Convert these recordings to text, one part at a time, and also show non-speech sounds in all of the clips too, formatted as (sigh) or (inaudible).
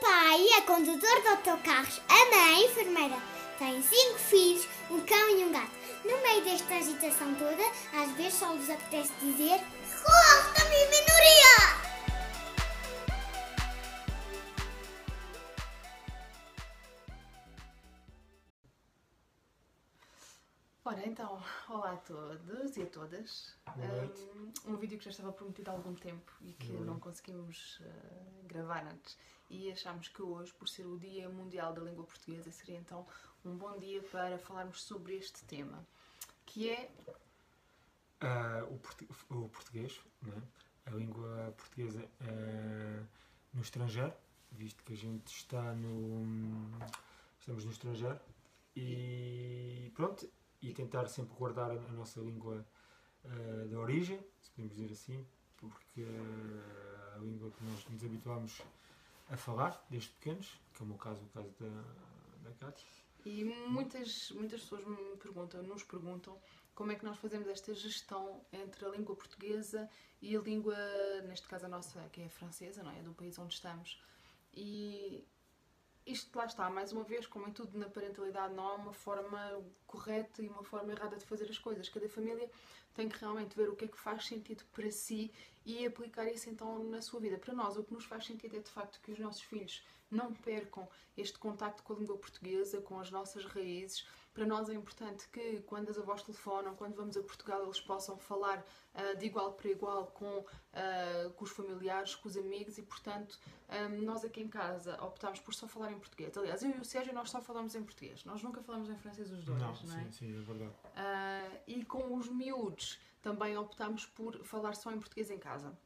Pai é condutor de autocarros. A mãe, enfermeira, tem cinco filhos, um cão e um gato. No meio desta agitação toda, às vezes só lhes apetece dizer: Corta, minha minoria! Olá a todos e a todas. Um, um vídeo que já estava prometido há algum tempo e que não conseguimos eh, gravar antes. E achámos que hoje, por ser o Dia Mundial da Língua Portuguesa, seria então um bom dia para falarmos sobre este tema, que é Ah, o, portu- o português, né? a língua portuguesa ah, no estrangeiro, visto que a gente está no. estamos no estrangeiro e pronto, e tentar sempre guardar a, nossa língua ah, de origem, se podemos dizer assim, porque ah, a língua que nós nos habituámos a falar desde pequenos, que é o meu caso, o caso da, da Cátia. E muitas, muitas pessoas me perguntam, nos perguntam como é que nós fazemos esta gestão entre a língua portuguesa e a língua, neste caso a nossa, que é a francesa, não é? Do país onde estamos. E isto lá está, mais uma vez, como em tudo na parentalidade, não há uma forma correta e uma forma errada de fazer as coisas. Cada família tem que realmente ver o que é que faz sentido para si e aplicar isso então na sua vida. Para nós, o que nos faz sentido é de facto que os nossos filhos não percam este contacto com a língua portuguesa, com as nossas raízes. Para nós é importante que, quando as avós telefonam, quando vamos a Portugal, eles possam falar ah, de igual para igual com, ah, com os familiares, com os amigos e, portanto, ah, nós aqui em casa optámos por só falar em português. Aliás, eu e o Sérgio, nós só falamos em português. Nós nunca falamos em francês os dois, Não, não, é? sim, sim, é verdade. Ah, e com os miúdos também optámos por falar só em português em casa.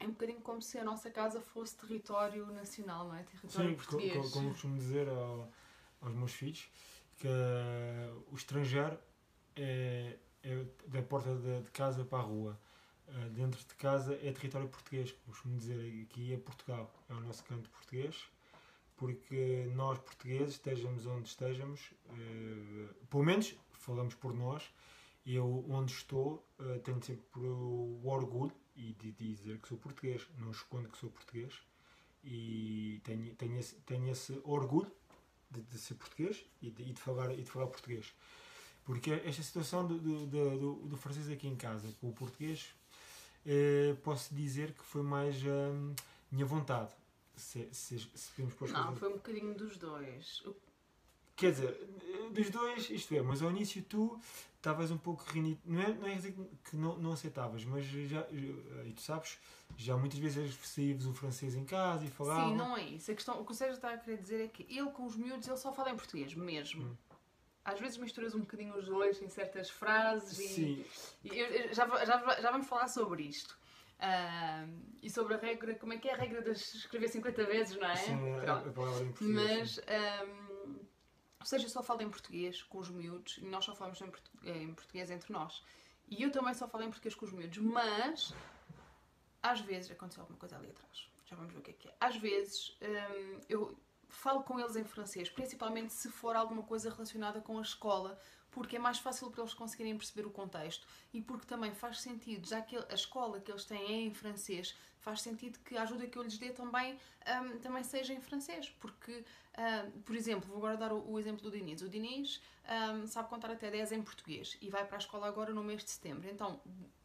É um bocadinho como se a nossa casa fosse território nacional, não é? Território Sim, português. co- como costumo dizer ao- aos meus filhos, que o estrangeiro é, é da porta de, de casa para a rua. Uh, dentro de casa é território português, costumo dizer aqui é Portugal, é o nosso canto português, porque nós portugueses, estejamos onde estejamos, uh, pelo menos falamos por nós, eu onde estou uh, tenho sempre o orgulho e de dizer que sou português, não escondo que sou português e tenho, tenho, esse, tenho esse orgulho de, de ser português e de, e de falar, e de falar português. Porque esta situação do, do, do, do- francês aqui em casa com o português, eh, posso dizer que foi mais hum, minha vontade. Se, se, se podemos pôr as Não, coisas- foi um bocadinho dos dois. Quer dizer, eh, dos dois, isto é, mas ao início tu estavas um pouco renito. Não é, não é dizer que não, não aceitavas, mas já, já- e tu sabes, já muitas vezes saías o francês em casa e falavam. Sim, não é isso. A questão, o que o Sérgio está a querer dizer é que ele com os miúdos ele só fala em português, mesmo. Hum. Às vezes misturas um bocadinho os dois em certas frases e, Sim, e eu- já, já, já vamos falar sobre isto. Ah, e sobre a regra, como é que é a regra de escrever 50 vezes, não é? sim, a, Pronto. a palavra em português. Mas, sim. Ou seja, só falo em português com os miúdos e nós só falamos em, portu- em português entre nós. E eu também só falo em português com os miúdos, mas às vezes aconteceu alguma coisa ali atrás. Já vamos ver o que é que é. Às vezes hum, eu falo com eles em francês, principalmente se for alguma coisa relacionada com a escola, porque é mais fácil para eles conseguirem perceber o contexto e porque também faz sentido, já que a escola que eles têm é em francês, faz sentido que a ajuda que eu lhes dê também, hum, também seja em francês. Porque, hum, por exemplo, vou agora dar o, o exemplo do Diniz. O Diniz hum, sabe contar até 10 em português e vai para a escola agora no mês de setembro. Então,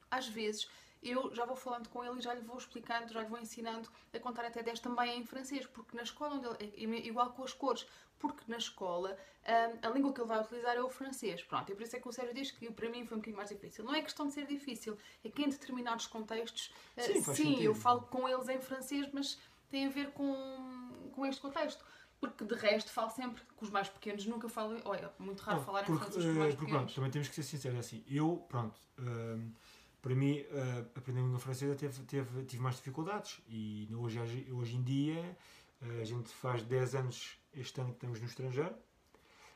às vezes, eu já vou falando com ele e já lhe vou explicando, já lhe vou ensinando a contar até 10 também em francês, porque na escola, onde ele, é igual com as cores, porque na escola hum, a língua que ele vai utilizar é o francês. Pronto, e por isso é que o Sérgio diz que para mim foi um bocadinho mais difícil. Não é questão de ser difícil, é que em determinados contextos, eh, Sim, faz sim, eu falo com eles em francês, mas tem a ver com, com este contexto. Porque de resto falo sempre com os mais pequenos, nunca falo. Olha, muito raro Não, falar em francês com os eh, mais porque, pequenos. pronto, também temos que ser sinceros é assim. Eu, pronto, hum, para mim, eh, aprender a língua francesa teve, teve, tive mais dificuldades. E hoje, hoje em dia, eh, a gente faz 10 anos este ano que estamos no estrangeiro.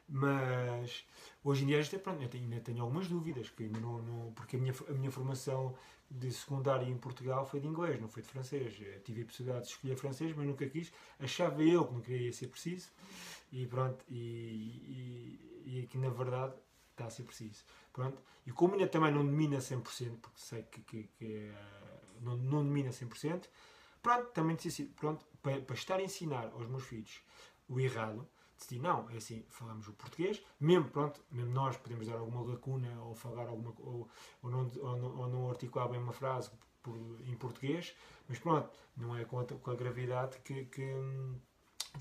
Mas hoje em dia gente, pronto, tenho- ainda tenho algumas dúvidas, que não, não- porque a minha, a minha formação de secundária em Portugal foi de inglês, não foi de francês. Eu tive a possibilidade de escolher francês, mas nunca quis. Achava eu que não queria ser preciso. E pronto, e, e, e aqui na verdade está a ser preciso. Pronto. E como ainda também não domina 100%, porque sei que, que, que, eh, não, não domina 100%, Pronto, também decidi, pronto, para, para estar a ensinar aos meus filhos o errado, decidi, não, é assim, falamos o português, mesmo, pronto, mesmo nós podemos dar alguma lacuna ou falar alguma, ou, ou, não, ou, não, ou não articular bem uma frase por, em português, mas pronto, não é com a, com a gravidade que, que,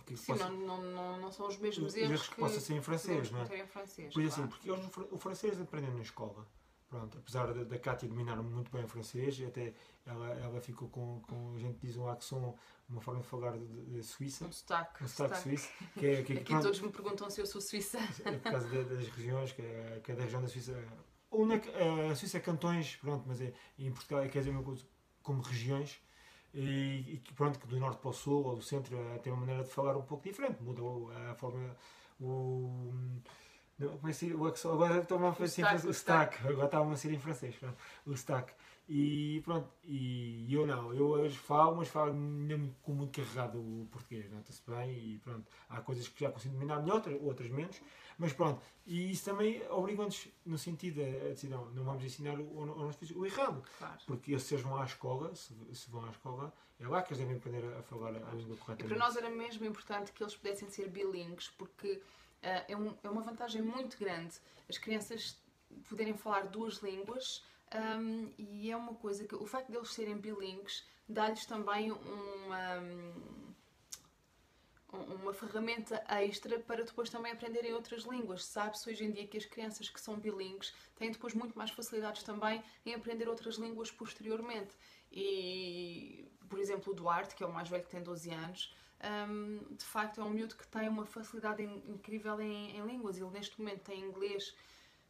que Sim, possa- não, não, não, não são os mesmos os erros erros que possa ser em francês, não é? em francês. Pois assim, claro. porque eles o francês aprendem na escola. Pronto, apesar da, da Cátia dominar muito bem o francês, até ela, ela ficou com, com, a gente diz um accent, uma forma de falar de, de Suíça, Um sotaque. um sotaque sotaque. suíço, que é, que, é- (laughs) Aqui pronto, todos me perguntam se eu sou suíça. é por causa da- das regiões, que é, que é da região da Suíça. Ou na, a Suíça é cantões, pronto, mas é, em Portugal dizer uma coisa como regiões, e, e pronto, que do norte para o sul ou do centro eh, tem uma maneira de falar um pouco diferente, muda a forma, o. não, diz? o accent- agora estava a fazer o o sotaque, agora estava a ser em francês, pronto, o sotaque. E pronto, e eu não, eu hoje falo, mas falo mesmo com muito carregado o português, nota-se bem, e pronto, há coisas que já consigo dominar melhor, outras, outras menos, mas pronto, e isso também obriga-nos no sentido a, a dizer, não, não vamos ensinar o, filho o errado, Claro. porque se eles vão à escola, se, se vão à escola, é lá que eles devem aprender a, a falar a língua corretamente. para nós era mesmo importante que eles pudessem ser bilingues, porque é, um- é uma vantagem muito grande as crianças poderem falar duas línguas ahm, e é uma coisa que o facto de eles serem bilingues dá-lhes também uma, um- uma ferramenta extra para depois também aprenderem outras línguas. Sabe-se hoje em dia que as crianças que são bilingues têm depois muito mais facilidades também em aprender outras línguas posteriormente. E, por exemplo, o Duarte, que é o mais velho que tem 12 anos, hum, de facto é um miúdo que tem uma facilidade in- incrível em, em línguas. Ele neste momento tem inglês,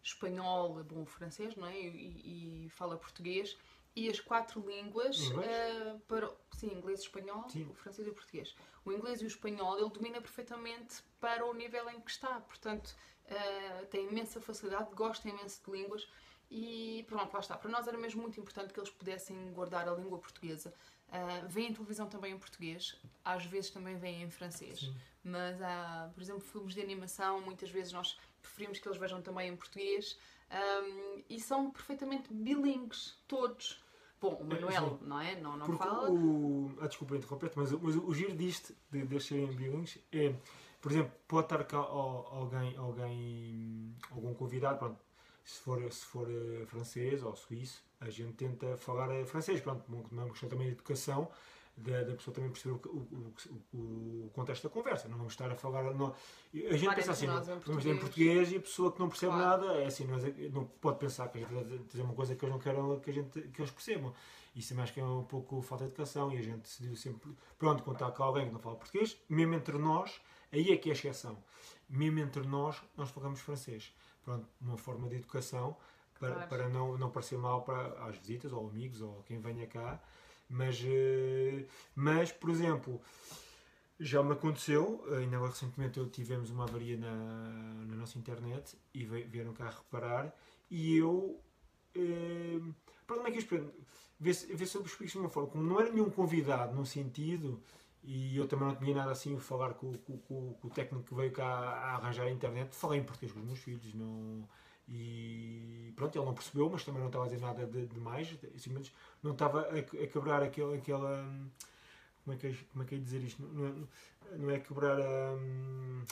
espanhol, bom, francês, não é? E, e fala português. E as quatro línguas eh, para. Sim, inglês, espanhol, Sim. o francês e o português. O inglês e o espanhol ele domina perfeitamente para o nível em que está. Portanto, eh, tem imensa facilidade, gosta imenso de línguas. E pronto, lá está. Para nós era mesmo muito importante que eles pudessem guardar a língua portuguesa. Uh, veem televisão também em português, às vezes também veem em francês. Sim. Mas há, por exemplo, filmes de animação, muitas vezes nós preferimos que eles vejam também em português. Um, e são perfeitamente bilingues, todos. Bom, o Manuel, não é? Não, não Porque fala. o. Ah, desculpa interromper-te, mas, o- mas o, o giro disto, de, de serem bilingues, é, por exemplo, pode estar cá al- alguém, alguém, algum convidado, pronto, se for, se for eh, francês ou suíço, a gente tenta falar eh, francês, pronto, uma uma questão também de educação, da, da pessoa também perceber o, o, o, o contexto da conversa, não vamos estar a falar. Não, a gente Falar pensa assim, nós em dizer em português. português e a pessoa que não percebe Claro. nada, é assim, não, é- não pode pensar que a gente a dizer uma coisa que eles não querem que, a gente, que eles percebam. Isso é mais que é um pouco falta de educação e a gente decidiu sempre, pronto, está cá alguém que não fala português, mesmo entre nós, aí é que é a exceção. Mesmo entre nós, nós falamos francês. Pronto, uma forma de educação para, Claro. para não, não parecer mal para às visitas ou amigos ou quem venha cá. Mas, eh, mas, por exemplo, já me aconteceu, ainda recentemente eu tivemos uma avaria na, na nossa internet e vieram cá reparar e eu. Eh, para como é que eu explico? Vê se, vê se eu explico de uma forma. Como não era nenhum convidado num sentido e eu também não tinha nada assim a falar com, com- com- com o técnico que veio cá a arranjar a internet, falei em português com os meus filhos. Não, e pronto, ele não percebeu, mas também não estava a dizer nada de, de mais. Simplesmente não estava a, a quebrar aquele, aquela. Como é, que é, como é que é dizer isto? Não é, não é quebrar a.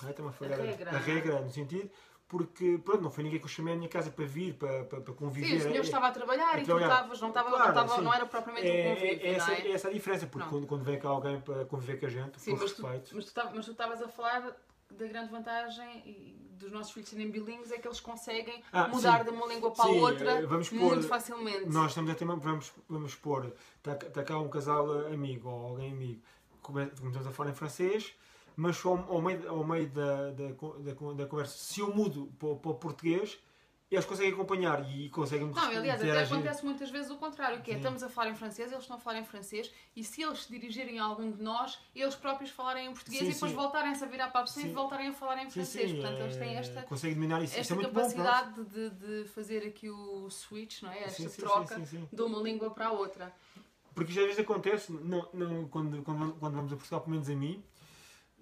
está-me a falhar regra. a regra, no sentido. Porque, pronto, não foi ninguém que eu chamei à minha casa para vir, para, para, para conviver. Sim, o senhor É- estava a trabalhar é e tu trabalhar. estavas, não, estava, Claro, não, estava, não era propriamente um é, convívio, é essa, é? é essa a diferença, porque quando, quando vem cá alguém para conviver com a gente, Sim, com mas tu, respeito. mas, tu, tava- mas tu estavas a falar da grande vantagem dos nossos filhos serem bilíngues é que eles conseguem Ah, mudar sim. de uma língua para a outra eh, vamos pôr- muito facilmente. Nós estamos a ter, vamos, vamos pôr, está, está cá um casal amigo ou alguém amigo, come- começamos a falar em francês, mas ao, ao meio, ao meio da, da, da, da conversa, se eu mudo para, o- para o português, eles conseguem acompanhar e conseguem Não, aliás, até acontece muitas vezes o contrário, que é estamos a falar em francês, eles estão a falar em francês, e se eles se dirigirem a algum de nós, eles próprios falarem em português Sim, e depois sim. voltarem-se a virar para a pessoa e Sim. voltarem a falar em francês. Portanto, eles têm eh, esta, conseguem dominar isso. Isso esta é muito bom, capacidade de, de fazer aqui o switch, não é? Esta troca de uma língua para a outra. Porque já às vezes acontece, não, não, quando, quando, quando vamos a Portugal, pelo menos a mim,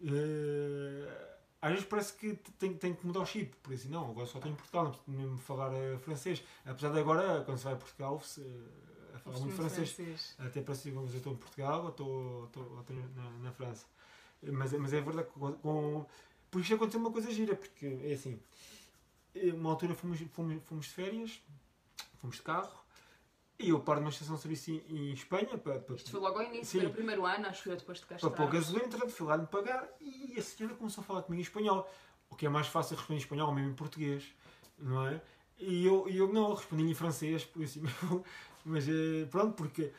eh, às vezes parece que tem, tem que mudar o chip. Por isso, não, agora só tenho Portugal, não preciso mesmo falar eh, francês. Apesar de agora, quando se vai a Portugal, se, eh, falo muito francês. Até parece que eu estou em Portugal ou estou, estou, ou estou na, na, França. Mas, mas é verdade que com, com, por isso aconteceu uma coisa gira, porque é assim, uma altura fomos, fomos, fomos de férias, fomos de carro, e eu paro numa estação de serviço em, em Espanha para, para. Isto foi logo ao início, Sim. foi o primeiro ano, acho que eu depois de cá Para pôr gasolina, fui lá me pagar e a senhora começou a falar comigo em espanhol. O que é mais fácil responder em espanhol, mesmo em português, não é? E eu, eu não respondi em francês, por isso (laughs) mas eh, pronto, porque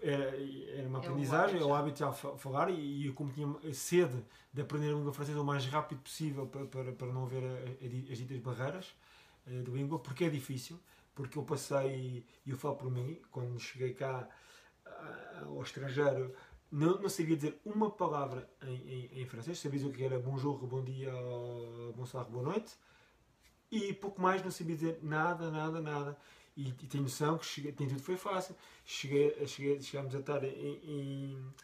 era, era uma é aprendizagem, é o hábito de falar e eu como tinha sede de aprender a língua francesa o mais rápido possível para, para, para não haver as ditas barreiras eh, de língua, porque é difícil porque eu passei, e eu falo por mim, quando cheguei cá ao estrangeiro, não, não sabia dizer uma palavra em, em, em francês, sabia dizer o que era bonjour, bom dia, bonsoir, boa noite, e pouco mais não sabia dizer nada, nada, nada. E, e tenho noção que cheguei, tudo foi fácil. Cheguei, cheguei, chegámos a estar em, em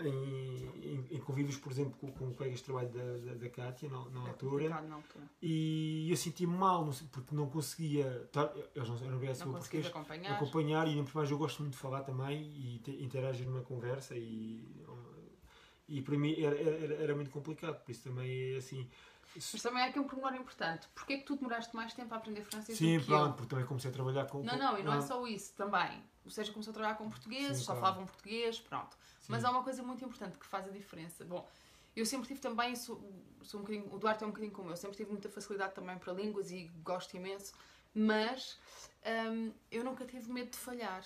em, em, convívios, por exemplo, com, com colegas de trabalho da, da, da Kátia na, na, é altura, na, altura, e eu senti-me mal porque não conseguia, tá, eles não eram obrigados não porque acompanhar. acompanhar e por mais eu gosto muito de falar também e te, interagir numa conversa e, e para mim era, era, era, muito complicado, por isso também é assim. Mas também há aqui um pormenor importante. Porquê é que tu demoraste mais tempo a aprender francês Sim, do que pronto, eu? porque também comecei a trabalhar com... Não, não, e não, não. é só isso, também. Ou seja, começou a trabalhar com portugueses, Sim, só claro. falavam português, pronto. Mas há uma coisa muito importante que faz a diferença. Bom, eu sempre tive também, sou, sou um bocadinho, o Duarte é um bocadinho como eu, sempre tive muita facilidade também para línguas e gosto imenso, mas hum, eu nunca tive medo de falhar.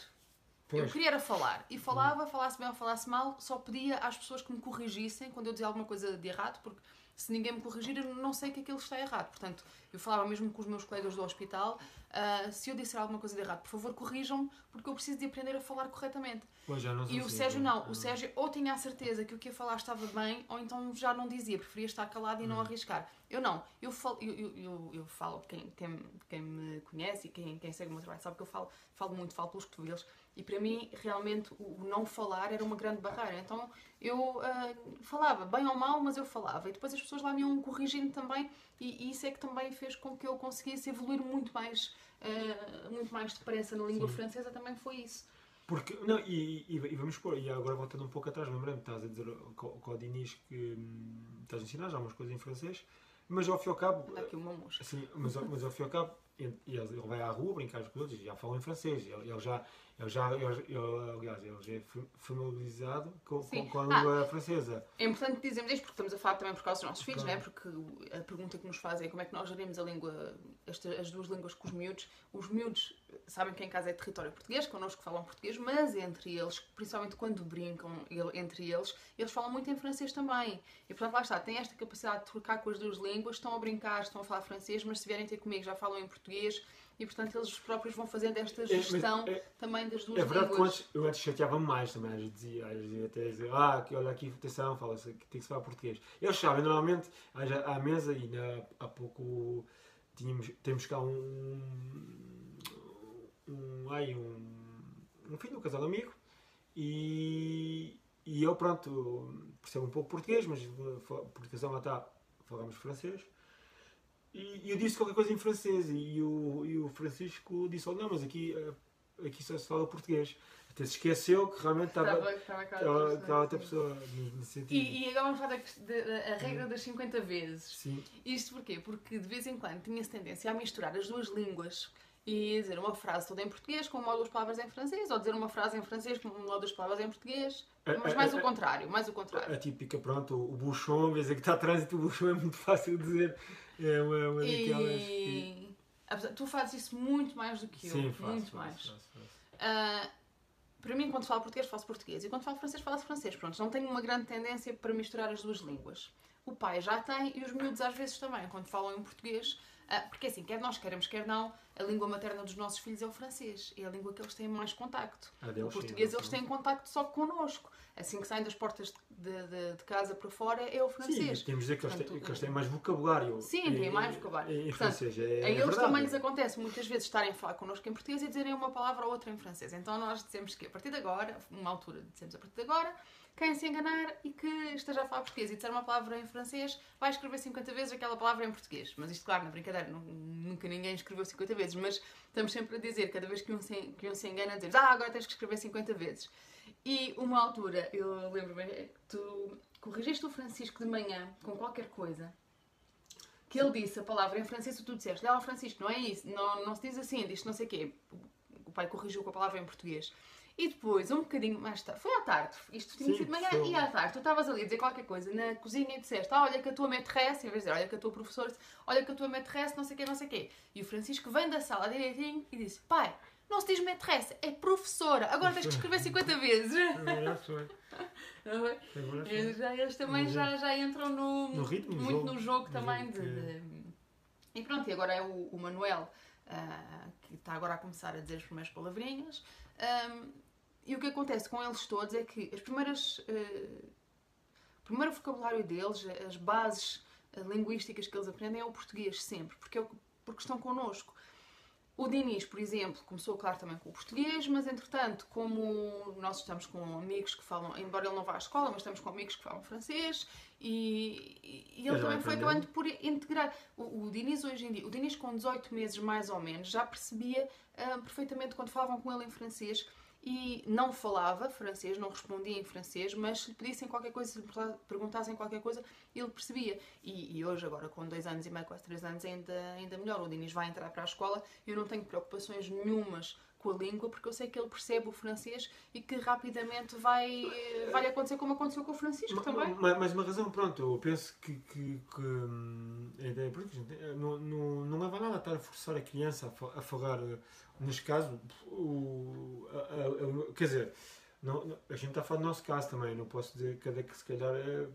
Pois. Eu queria era falar. E falava, falasse bem ou falasse mal, só pedia às pessoas que me corrigissem quando eu dizia alguma coisa de errado, porque se ninguém me corrigir, eu não sei que aquilo está errado. Portanto, eu falava mesmo com os meus colegas do hospital, uh, se eu disser alguma coisa de errado, por favor, corrijam-me, porque eu preciso de aprender a falar corretamente. Pois já não e o assim, Sérgio não. O Sérgio ou tinha a certeza que o que ia falar estava bem, ou então já não dizia, preferia estar calado e não hum. arriscar. Eu não. Eu falo, eu, eu, eu, eu falo quem, quem, quem me conhece e quem, quem segue o meu trabalho sabe que eu falo, falo muito, falo pelos cotovelos. E para mim, realmente, o não falar era uma grande barreira. Então eu uh, falava, bem ou mal, mas eu falava. E depois as pessoas lá me iam corrigindo também, e, e isso é que também fez com que eu conseguisse evoluir muito mais, uh, muito mais depressa na língua Sim. francesa, também foi isso. Porque, não, e, e, e, vamos pôr, e agora voltando um pouco atrás, lembrando, estás a dizer com, o Dinis que hum, estás a ensinar já umas coisas em francês, mas ao fim e ao cabo. Anda aqui uma mosca. Assim, mas, mas ao fim e ao cabo, ele, ele vai à rua brincar com os outros, já falam em francês, ele, ele já, ele já, ele, ele, aliás, ele já é familiarizado com, com, com, a língua ah, francesa. É importante dizermos isto porque estamos a falar também por causa dos nossos filhos, não é? Porque a pergunta que nos fazem é como é que nós gerimos a língua, esta, as duas línguas com os miúdos. Os miúdos sabem que em casa é território português, connosco falam português, mas entre eles, principalmente quando brincam entre eles, eles falam muito em francês também. E portanto, lá está, têm esta capacidade de trocar com as duas línguas, estão a brincar, estão a falar francês, mas se vierem ter comigo já falam em português e portanto eles próprios vão fazendo esta gestão é, é, também das duas É verdade línguas. que eu antes chateava-me mais também, às vezes dizia, às vezes até dizer, ah, olha aqui, atenção, fala tem que se falar português. Eles sabem, normalmente, à mesa, e na, há pouco tínhamos, temos cá um, um, ai, um, um filho, um casal amigo, e, e eu, pronto, percebo um pouco português, mas por educação lá está, falamos francês, e eu disse qualquer coisa em francês e o, e o Francisco disse: oh, Não, mas aqui, eh, aqui só se fala português. Até se esqueceu que realmente estava, estava, estava outra pessoa nesse sentido. E, e agora vamos falar da, regra das 50 vezes. Sim. Isto porquê? Porque de vez em quando tinha-se tendência a misturar as duas línguas e dizer uma frase toda em português com uma ou duas palavras em francês, ou dizer uma frase em francês com uma ou duas palavras em português, mas mais o contrário, mais o contrário. A típica, pronto, o buchon, vez de que está a trânsito, o buchon é muito fácil de dizer. É uma, uma daquelas. E... Tu fazes isso muito mais do que eu. Sim, faço, muito faço, mais. Faço, faço. Uh, para mim, quando falo português, faço português. E quando falo francês, faço francês. Pronto, não tenho uma grande tendência para misturar as duas línguas. O pai já tem e os miúdos às vezes também, quando falam em português. Uh, porque assim, quer nós queremos, quer não, a língua materna dos nossos filhos é o francês. É a língua que eles têm mais contacto. Ah, o português sim, eles têm contacto só connosco. Assim que saem das portas de, de, de casa para fora é o francês. Sim, temos de dizer que, Portanto, eles, têm, que eles têm mais vocabulário. Sim, têm mais vocabulário. Em, Portanto, francês. É, a é eles verdade. também lhes acontece muitas vezes estarem a falar connosco em português e dizerem uma palavra ou outra em francês. Então nós dizemos que a partir de agora, uma altura dizemos a partir de agora, quem se enganar e que esteja a falar português e disser uma palavra em francês, vai escrever 50 vezes aquela palavra em português. Mas isto, claro, na brincadeira nunca ninguém escreveu 50 vezes, mas estamos sempre a dizer, cada vez que um se, que um se engana, dizer ah, agora tens que escrever 50 vezes. E uma altura, eu lembro-me, tu corrigiste o Francisco de manhã com qualquer coisa, que ele disse a palavra em francês e tu disseste, Léo Francisco, não é isso, não, não se diz assim, diz não sei o quê. O pai corrigiu com a palavra em português. E depois, um bocadinho mais tarde, foi à tarde, isto tinha sido de manhã foi. e à tarde, tu estavas ali a dizer qualquer coisa na cozinha e disseste, ah, olha que a tua maîtresse, em vez de dizer, olha que a tua professora, olha que a tua maîtresse, não sei o quê, não sei o quê. E o Francisco vem da sala direitinho e disse, pai, não se diz maîtresse, é professora, agora tens que escrever 50 vezes. Agora foi. É? Agora. Eles, já, eles também já, já entram no, No ritmo, muito jogo. no jogo também. de, que- de- E pronto, e agora é o, o Manuel ah, que está agora a começar a dizer as primeiras palavrinhas. Ahm, e o que acontece com eles todos é que as primeiras. ah, o primeiro vocabulário deles, as bases ah, linguísticas que eles aprendem é o português sempre, porque, é o que- porque estão connosco. O Dinis, por exemplo, começou, claro, também com o português, mas entretanto, como nós estamos com amigos que falam, embora ele não vá à escola, mas estamos com amigos que falam francês e, e- ele também foi acabando por integrar. O, o Dinis hoje em dia, o Dinis com 18 meses mais ou menos, já percebia ah, perfeitamente quando falavam com ele em francês e não falava francês, não respondia em francês, mas se lhe pedissem qualquer coisa, se lhe pergunta- perguntassem qualquer coisa, ele percebia. E, e hoje, agora com dois anos e meio, quase três anos, ainda, ainda melhor. O Dinis vai entrar para a escola, eu não tenho preocupações nenhumas com a língua, porque eu sei que ele percebe o francês e que rapidamente vai, vai acontecer como aconteceu com o Francisco Ma- também. ma- Mas uma razão, pronto, eu penso que, que, que, hum, a ideia, porque, gente, eh, não, não, não leva a nada a estar a forçar a criança a, fa- a falar, eh, neste caso, o, a- a- a- quer dizer, não, a gente está a falar do nosso caso também, não posso dizer que cada que se calhar eh, há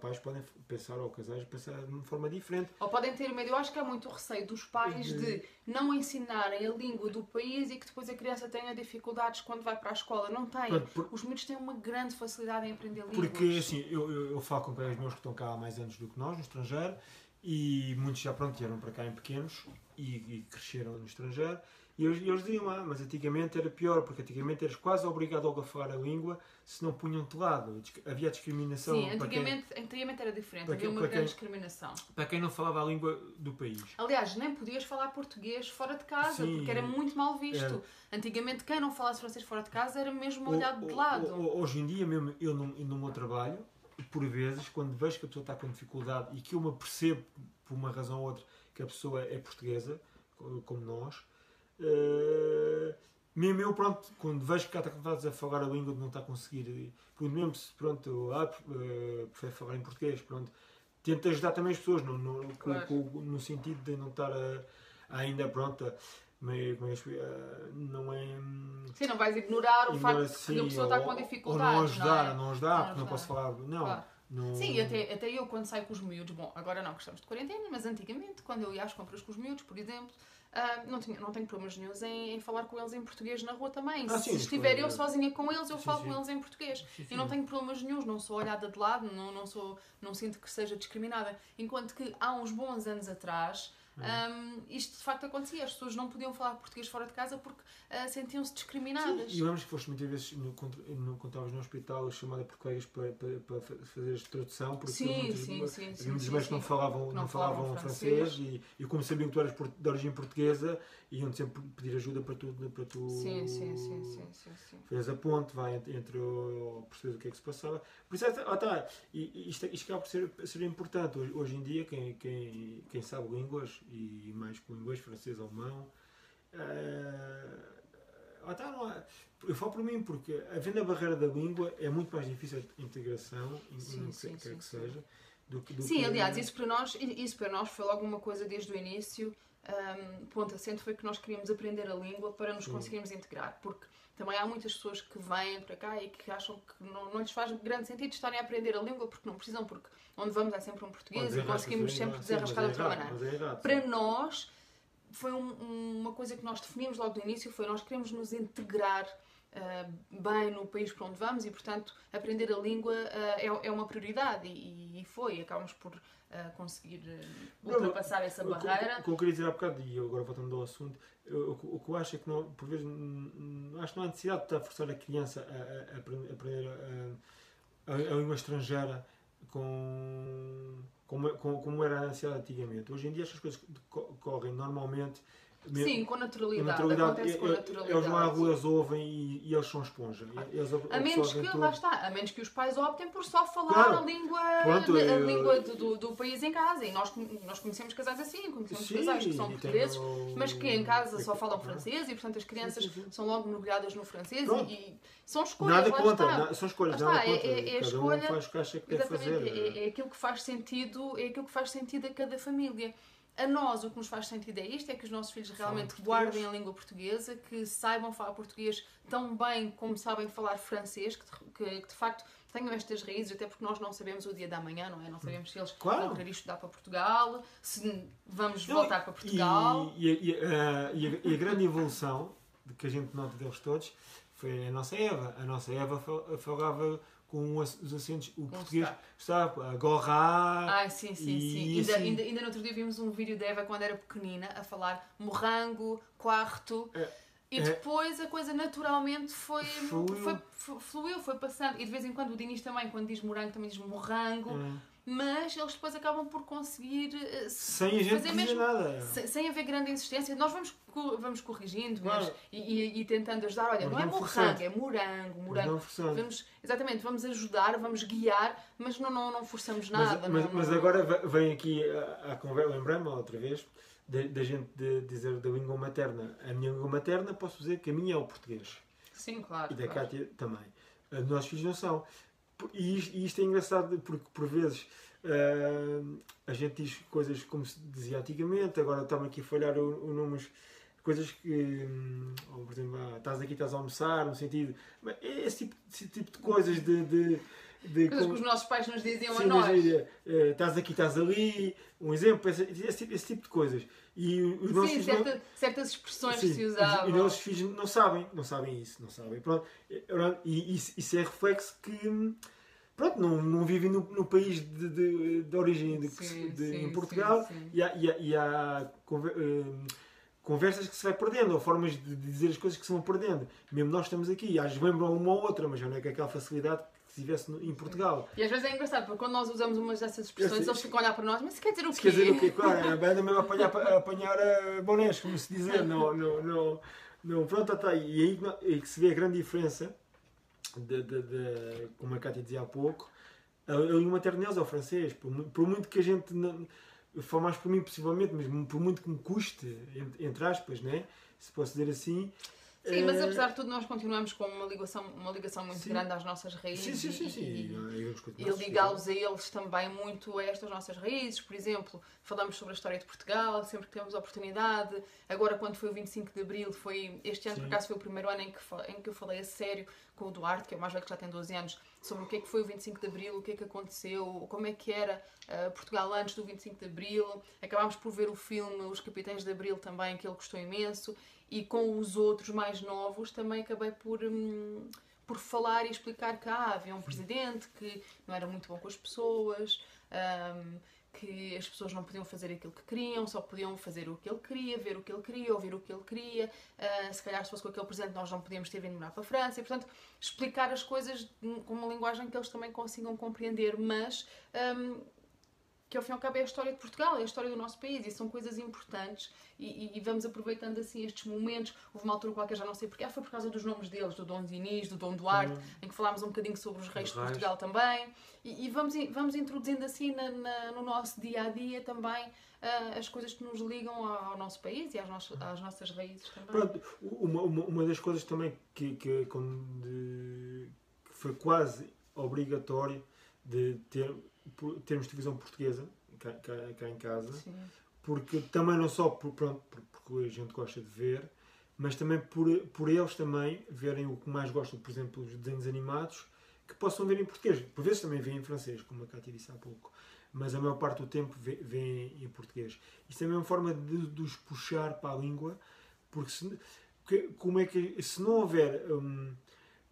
pais podem pensar, ou casais pensar de uma forma diferente. Ou podem ter medo, eu acho que há muito receio dos pais de não ensinarem a língua do país e que depois a criança tenha dificuldades quando vai para a escola. Não tem. Por- Os miúdos têm uma grande facilidade em aprender línguas. Porque assim, eu, eu, eu falo com colegas meus que estão cá há mais anos do que nós, no estrangeiro, e muitos já pronto, vieram para cá em pequenos e, e cresceram no estrangeiro. E eles, eles diziam, ah, mas antigamente era pior, porque antigamente eras quase obrigado a falar a língua se não punham de lado. Havia discriminação Sim, para, quem, antigamente, antigamente era diferente, havia quem- uma grande quem- discriminação. para quem não falava a língua do país. Aliás, nem podias falar português fora de casa, Sim, porque era muito mal visto. era. Antigamente, quem não falasse francês fora de casa era mesmo olhado de ho- lado. ho- Hoje em dia, mesmo eu no, no meu trabalho, por vezes, quando vejo que a pessoa está com dificuldade e que eu me apercebo, por uma razão ou outra, que a pessoa é portuguesa, co- como nós, eh, mesmo eu, pronto, quando vejo que está a falar a língua de não está a conseguir, por mesmo se, pronto, ah, eh, prefere falar em português, pronto, tento ajudar também as pessoas, no, no, com- Claro. com- no sentido de não estar a- ainda, pronto, a- mas, mas, eh, não é. hum, Sim, não vais ignorar o facto é de que a pessoa está ou- com Ou dificuldades. não ajudar, não é? não ajudar, Não porque não posso falar. Não. Claro. não Sim, até, até eu quando saio com os miúdos, bom, agora não, que estamos de quarentena, mas antigamente, quando eu ia às compras com os miúdos, por exemplo, ah, não, tinha, não tenho problemas nenhums em, em falar com eles em português na rua também. Ah, Se sim, estiver eu claro. sozinha com eles, eu Sim, falo sim. com eles em português. E não tenho problemas nenhums, não sou olhada de lado, não, não, sou, não sinto que seja discriminada. Enquanto que há uns bons anos atrás, Ahm, isto de facto acontecia. As pessoas não podiam falar português fora de casa porque ah, sentiam-se discriminadas. Sim, e lembras que foste muitas vezes no, no, quando estavas no hospital chamada por colegas para, para, para fa- fazer esta tradução porque Sim, muitos, sim, sim, havia sim, muitos sim, médicos que não sim. falavam, não não falavam falavam francês, francês. e, e como sabiam que tu eras de origem portuguesa iam sempre pedir ajuda para tu, para tu Sim, sim, sim, sim, sim, sim. fez a ponte, vai entre, entre o, perceber o que é que se passava. Por isso, ah, tá, isto, isto acaba por ser, ser importante. Hoje, hoje em dia, quem, quem, quem sabe línguas, e mais com inglês, francês, alemão, ah, ah, tá, eu falo por mim, porque havendo a barreira da língua, é muito mais difícil a integração, em, Sim, que quer que seja. Do, que- do Sim, que- aliás, isso para nós, isso para nós foi logo uma coisa desde o início. Um, ponto assente foi que nós queríamos aprender a língua para nos Sim. conseguirmos integrar, porque também há muitas pessoas que vêm para cá e que acham que não, não lhes faz grande sentido estarem a aprender a língua porque não precisam, porque onde vamos é sempre um português e é conseguimos sempre errado, sim, desenrascar de mas é outra maneira. Para nós, foi um- uma coisa que nós definimos logo do início, foi nós queremos nos integrar bem no país para onde vamos e, portanto, aprender a língua ah, é, é uma prioridade e, foi. Acabamos por ah, conseguir ah, ultrapassar essa barreira. O que eu queria dizer há bocado, e agora voltando ao assunto, o, que- eu acho é que não, por vezes acho que não há necessidade de forçar a criança a, aprender, a, língua estrangeira com, como, como, era a cidade antigamente. Hoje em dia estas coisas co- correm normalmente. Sim, com naturalidade. naturalidade. Acontece com E- e- naturalidade. Eles vão à rua, eles ouvem e, e eles são esponja. Eles A menos que, tudo. lá está, a menos que os pais optem por só falar Claro. a língua, Pronto, a eu- língua do, do, do país em casa. E nós, nós conhecemos casais assim, conhecemos Sim, casais que são portugueses, tenho- mas que em casa só é- falam não. francês e, portanto, as crianças são logo mergulhadas no francês e, e são escolhas. Nada lá contra, na- são escolhas, Lá nada está, é- contra. é- é a Cada escolha- um faz o que acha que Exatamente, fazer. é, é aquilo que faz sentido, é aquilo que faz sentido a cada família. A nós, o que nos faz sentido é isto: é que os nossos filhos realmente guardem a língua portuguesa, que saibam falar português tão bem como sabem falar francês, que de, que- que de facto tenham estas raízes, até porque nós não sabemos o dia da manhã, não é? Não sabemos se eles Claro. vão querer estudar para Portugal, se vamos Não, voltar para Portugal. E, e- e, ah, e a, e a grande evolução que a gente nota deles todos foi a nossa Eva. A nossa Eva fa- falava com os os acentos, o português sotaque. estava a gorrar. Ai, sim, sim, e sim. Ainda, assim- ainda, ainda no outro dia vimos um vídeo da Eva quando era pequenina a falar morrango, quarto. É, E é. depois a coisa naturalmente foi, Fluiu. foi, fu- fluiu, foi passando. E de vez em quando o Dinis também, quando diz morango, também diz morrango. ah, Mas eles depois acabam por conseguir eh, sem a gente fazer mesmo- nada. sem, sem haver grande insistência. Nós vamos, vamos corrigindo mas, Claro. e, e- e tentando ajudar. Olha, Mas não é morrango, forçando. é morango, Mas morango. Vamos, exatamente, vamos ajudar, vamos guiar, mas não, não, não forçamos Mas, nada. mas, mas não- agora ve- vem aqui a, conversa, lembrei-me outra vez, da, da gente de dizer da língua materna. A minha língua materna, posso dizer que a minha é o português. Sim, claro. E da claro. Cátia também. Os nossos filhos não são. E isto, é engraçado porque, por vezes, ah, a gente diz coisas como se dizia antigamente, agora está-me aqui a falhar o, o números, coisas que, hum, ou, por exemplo, ah, estás aqui, estás a almoçar, no sentido. É esse tipo, esse tipo de coisas de. de, de Coisas como- que os nossos pais nos diziam a Sim, nós. mas, eh, eh, estás aqui, estás ali, um exemplo, esse, esse tipo- esse tipo de coisas. E os nossos Sim, filhos não- certa- certas expressões Sim, que se usavam. E os nossos filhos não sabem, não sabem isso, não sabem. Pronto, e, pronto, e isso, isso é reflexo que hum, pronto, não, não vivem no, no país de, de, de origem de, Sim, de- sim, em Portugal sim, sim. E, há, e, há, e há conver- hum, conversas que se vai perdendo, ou formas de dizer as coisas que se vão perdendo. Mesmo nós estamos aqui, às vezes lembram uma ou outra, mas já não é com aquela facilidade que se tivesse no- em Portugal. E às vezes é engraçado, porque quando nós usamos umas dessas expressões, sei. eles ficam a olhar para nós, mas isso quer dizer o quê? quer dizer o quê? (laughs) Claro, a banda mesmo a apanhar, a apanhar eh, bonés, como se dizer. Não, (laughs) não, não, não, pronto, está aí. E aí aí que se vê a grande diferença, de, de, de- como a Cátia dizia há pouco, a, a língua materna deles é o francês. Por, por muito que a gente, não, falo mais por mim possivelmente, mas por muito que me custe, entre, entre aspas, né? se posso dizer assim. Sim, mas eh, apesar de tudo, nós continuamos com uma ligação, uma ligação muito Sim. grande às nossas raízes. Sim, sim, sim. e- sim. e- e mais, ligá-los a eles também muito a estas nossas raízes. Por exemplo, falamos sobre a história de Portugal, sempre que temos oportunidade. Agora, quando foi o 25 de Abril, foi, este ano, Sim. por acaso, foi o primeiro ano em que, em que eu falei a sério com o Duarte, que é o mais velho que já tem 12 anos, sobre o que é que foi o 25 de Abril, o que é que aconteceu, como é que era ah, Portugal antes do 25 de Abril. Acabámos por ver o filme Os Capitães de Abril também, que ele gostou imenso. E com os outros mais novos também acabei por... hum, por falar e explicar que ah, havia um presidente que não era muito bom com as pessoas, ahm, que as pessoas não podiam fazer aquilo que queriam, só podiam fazer o que ele queria, ver o que ele queria, ouvir o que ele queria. ah, se calhar, se fosse com aquele presidente, nós não podíamos ter vindo morar para a França. E, portanto, explicar as coisas com uma linguagem que eles também consigam compreender, mas. ahm, que ao fim e ao cabo é a história de Portugal, é a história do nosso país e são coisas importantes e, e- e vamos aproveitando assim estes momentos. Houve uma altura qualquer, já não sei porquê, ah, foi por causa dos nomes deles, do Dom Diniz, do Dom Duarte, em que falámos um bocadinho sobre os reis de. Portugal também e, e vamos, vamos introduzindo assim na- na- no nosso dia a dia também ah, as coisas que nos ligam ao, ao nosso país e às, nossas- às nossas raízes também. Pronto, uma, uma, uma das coisas também que, que, que foi quase obrigatório de ter, termos televisão portuguesa cá, cá- cá em casa, Sim. porque também não só por, pronto, por- porque a gente gosta de ver, mas também por, por eles também verem o que mais gostam, por exemplo, os desenhos animados, que possam ver em português. Por vezes também vêem em francês, como a Cátia disse há pouco, mas a maior parte do tempo vê- vêem em português. Isso é a mesma forma de, de os puxar para a língua, porque se, que- como é que se não houver hum,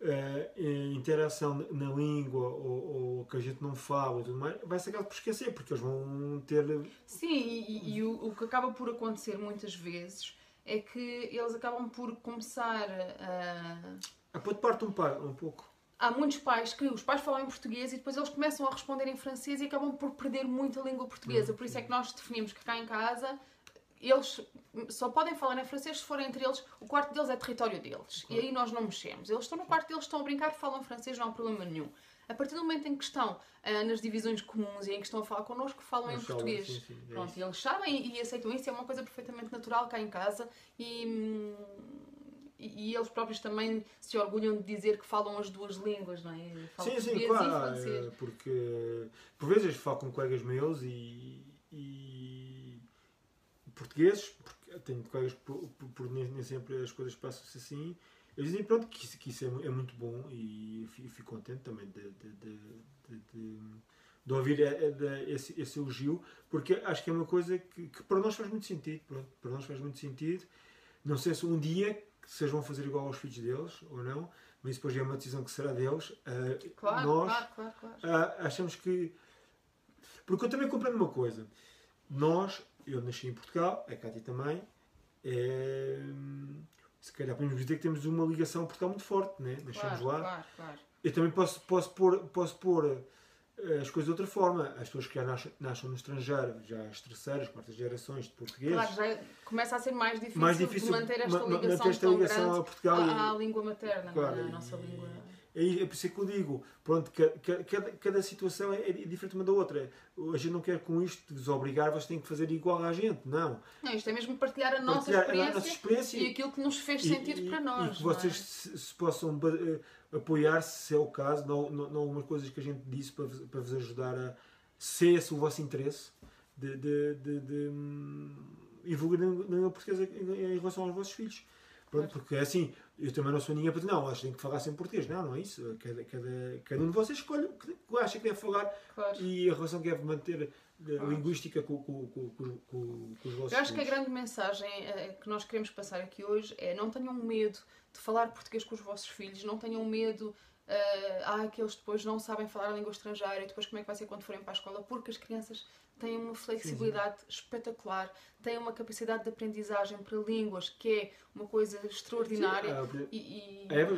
eh, eh, interação na língua ou, ou que a gente não fala e tudo mais, vai-se acabar por esquecer, porque eles vão ter Sim, e, e- o, o que acaba por acontecer muitas vezes é que eles acabam por começar a. a pôr de parte um, pa- um pouco. há muitos pais que os pais falam em português e depois eles começam a responder em francês e acabam por perder muito a língua portuguesa. Por isso é que nós definimos que cá em casa eles só podem falar em francês se forem entre eles, o quarto deles é território deles. E aí nós não mexemos. Eles estão no quarto deles, estão a brincar, falam francês, não há problema nenhum. A partir do momento em que estão ah, nas divisões comuns e em que estão a falar connosco, falam Eles em português. sim, sim, é Pronto, eles sabem e, e aceitam isso, é uma coisa perfeitamente natural cá em casa e, e, e eles próprios também se orgulham de dizer que falam as duas línguas, não é? Falam Sim, sim, claro. francês. Porque por vezes falo com colegas meus e, e portugueses, porque tenho colegas que por, por- por nem, sempre as coisas passam-se assim. Eles dizem pronto, que isso, que isso é, é muito bom e fico contente também de, de, de, de, ouvir eh, eh, de- esse, esse elogio, porque acho que é uma coisa que, que para nós faz muito sentido. Pronto, para nós faz muito sentido. Não sei se um dia vocês vão fazer igual aos filhos deles ou não, mas depois é uma decisão que será deles. Ah, Claro, nós claro, claro, ah, achamos que. Porque eu também compreendo uma coisa. Nós, eu nasci em Portugal, a Cátia também, é, se calhar podemos dizer que temos uma ligação a Portugal muito forte, né? nascemos Claro, lá. claro, claro. Eu também posso, posso pôr, posso pôr eh, as coisas de outra forma. As pessoas que já nascem, nascem no estrangeiro, já as terceiras, quartas gerações de portugueses, Claro, já começa a ser mais difícil, mais difícil manter esta ligação manter esta ligação a Portugal. à, à língua materna, Claro, é? a e- nossa língua. É, é por isso que eu digo, pronto, ca- ca- cada, cada situação é, é diferente uma da outra. A gente não quer com isto vos obrigar, vocês têm que fazer igual à gente, não. Não, isto é mesmo partilhar a nossa Partilhar experiência, a nossa experiência e aquilo que nos fez sentido e- para nós. E que é? vocês se, se possam eh, apoiar-se, se é o caso, não algumas coisas que a gente disse para vos, para vos ajudar a ser esse o vosso interesse de, de, de, de, hum, evoluir na língua portuguesa em, em relação aos vossos filhos. Pronto, porque é assim, eu também não sou ninguém para dizer, não, eles têm que falar sempre português. Não, não é isso. Cada, cada, cada um de vocês escolhe o que que acha que deve falar Claro. e a relação que deve manter eh, Claro. linguística com, com, com, com, os vossos Eu acho que a grande mensagem eh, que nós queremos passar aqui hoje é não tenham medo de falar português com os vossos filhos, não tenham medo eh, ah, que eles depois não sabem falar a língua estrangeira e depois como é que vai ser quando forem para a escola, porque as crianças têm uma flexibilidade espetacular, têm uma capacidade de aprendizagem para línguas que é uma coisa extraordinária. Sim, ah, E, e- A Eva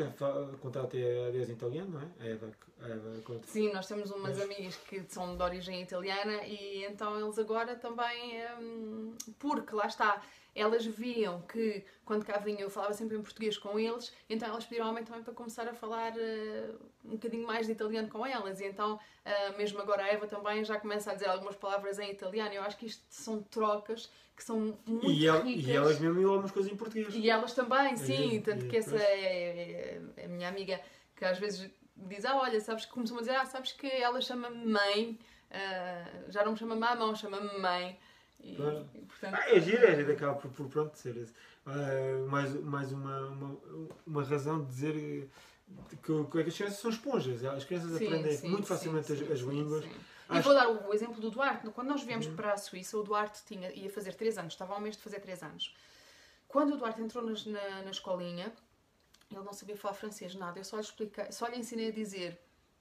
até 10 em italiano, não é? A Eva, a Eva conta. Sim, nós temos umas Mas- amigas que são de origem italiana e então eles agora também, hum, porque lá está, elas viam que quando cá vinham eu falava sempre em português com eles, então elas pediram ao mãe também para começar a falar eh, um bocadinho mais de italiano com elas e então ah, mesmo agora a Eva também já começa a dizer algumas palavras em italiano. Eu acho que isto são trocas que são muito E, el- ricas. e elas mesmo iam algumas coisas em português. E elas também, sim. E- tanto e que essa depois- é, é a minha amiga que às vezes diz: Ah, olha, sabes que começou a dizer: Ah, sabes que ela chama-me mãe, ah, já não me chama mamão, chama-me mãe. E, Claro. e, portanto, Ah, é giro, é giro, acaba por, por pronto ser. Ah, mais mais uma, uma, uma razão de dizer que, que as crianças são esponjas. As crianças sim, aprendem sim, muito facilmente sim, as, as línguas. E vou dar o exemplo do Duarte. Quando nós viemos Uhum. para a Suíça, o Duarte tinha, ia fazer 3 anos, estava ao mês de fazer 3 anos. Quando o Duarte entrou nas- na, na escolinha, ele não sabia falar francês, nada. Eu só lhe, expliquei, só lhe ensinei a dizer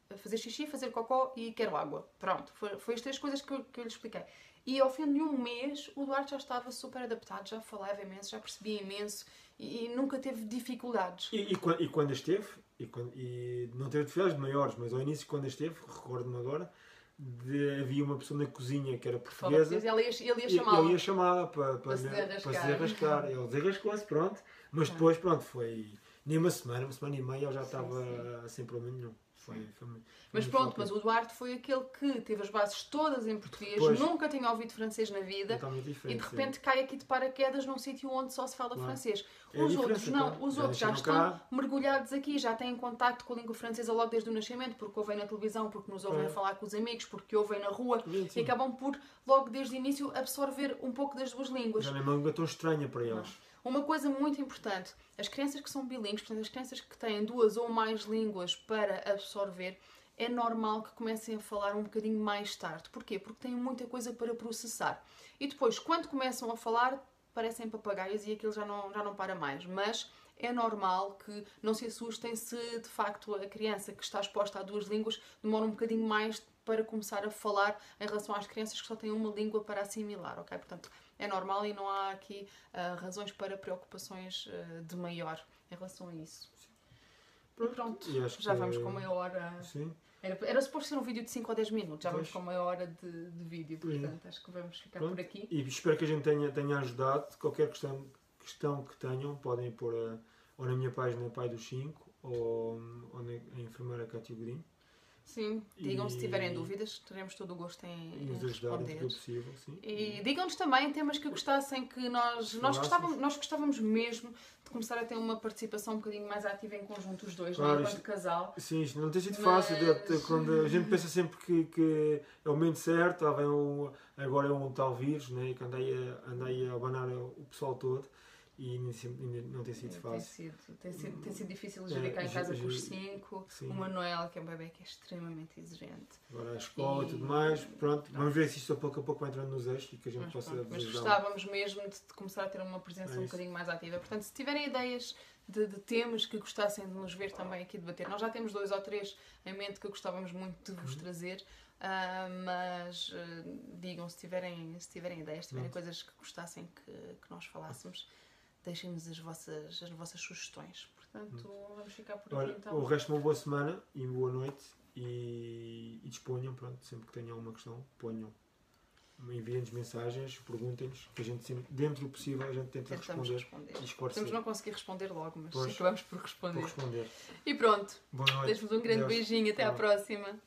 a fazer xixi, fazer cocó e quero água. Pronto, foi, foi as três coisas que eu, que eu lhe expliquei. E ao fim de um mês, o Duarte já estava super adaptado, já falava imenso, já percebia imenso e, e nunca teve dificuldades. E, e, e quando esteve, e, quando- e não teve dificuldades maiores, mas ao início, quando esteve, recordo-me agora, de- havia uma pessoa na cozinha que era portuguesa. ele ia, ele ia chamá-la. Ele ia chamá-la para, para, Para se desarrascar. Ele desarrascou-se, pronto. Mas Ah. depois, pronto, foi nem uma semana, uma semana e meia ele já Sim, estava sem problema nenhum. Foi, foi, Mas pronto, mas o Duarte foi aquele que teve as bases todas em português, Pois. nunca tinha ouvido francês na vida e de sim. repente cai aqui de paraquedas num sítio onde só se fala Claro. francês. É Os diferença, outros não, os Já outros já estão cá. mergulhados aqui, já têm contacto com a língua francesa logo desde o nascimento, porque ouvem na televisão, porque nos ouvem É. falar com os amigos, porque ouvem na rua Sim, e sim. acabam por, logo desde o início, absorver um pouco das duas línguas. Já não é uma língua tão estranha para eles. Uma coisa muito importante, as crianças que são bilíngues, portanto, as crianças que têm duas ou mais línguas para absorver, é normal que comecem a falar um bocadinho mais tarde. Porquê? Porque têm muita coisa para processar. E depois, quando começam a falar, parecem papagaios e aquilo já não, já não para mais. Mas é normal que não se assustem se de facto a criança que está exposta a duas línguas demora um bocadinho mais para começar a falar em relação às crianças que só têm uma língua para assimilar, ok? Portanto, é normal e não há aqui ah, razões para preocupações ah, de maior em relação a isso. Pronto, acho já que- vamos com meia hora. Sim. Era, era suposto ser um vídeo de 5 ou 10 minutos, já vamos Pois. com meia hora de, de vídeo, Sim. portanto acho que vamos ficar Pronto. por aqui. E espero que a gente tenha, tenha ajudado. Qualquer questão, questão que tenham, podem pôr eh, ou na minha página Pai dos 5 ou, ou na a enfermeira Cátia Godinho Sim, digam se E- tiverem dúvidas, teremos todo o gosto em, e em nos responder. do possível. Sim. E digam-nos também temas que gostassem que nós, nós, gostávamos, nós gostávamos mesmo de começar a ter uma participação um bocadinho mais ativa em conjunto os dois, Claro, né, enquanto isto- casal. Sim, isto não tem sido Mas- fácil. Quando a gente pensa sempre que, que é o momento certo, ah, vem um, agora é um tal vírus, né, que andei a, andei a abanar o pessoal todo e não tem sido Tem fácil. sido, tem, sido, tem sido difícil É, gerir cá em ge- casa com os cinco. Sim. O Manuel, que é um bebê que é extremamente exigente. Agora a escola e tudo mais. Pronto, vamos ver se isto a pouco a pouco vai entrando nos eixos e que a gente Mas, possa pronto, mas gostávamos mesmo de começar a ter uma presença É um bocadinho mais ativa. Portanto, se tiverem ideias de, de temas que gostassem de nos ver também aqui debater, nós já temos dois ou três em mente que gostávamos muito de Uhum. vos trazer. ah, mas ah, digam se tiverem, se tiverem ideias, se tiverem Pronto. coisas que gostassem que, que nós falássemos, deixem-nos as vossas, as vossas sugestões. Portanto, vamos ficar por aqui Olha, então. o resto uma boa semana e boa noite e, e disponham, pronto, sempre que tenham alguma questão, ponham. Enviem-nos mensagens, perguntem-nos, que a gente sempre, dentro do possível, a gente tenta Tentamos responder responder. e esclarecer. não conseguir responder logo, mas Pois. acabamos por Por responder. responder. E pronto, Boa noite. deixo-vos um grande Deus. beijinho. Até à próxima.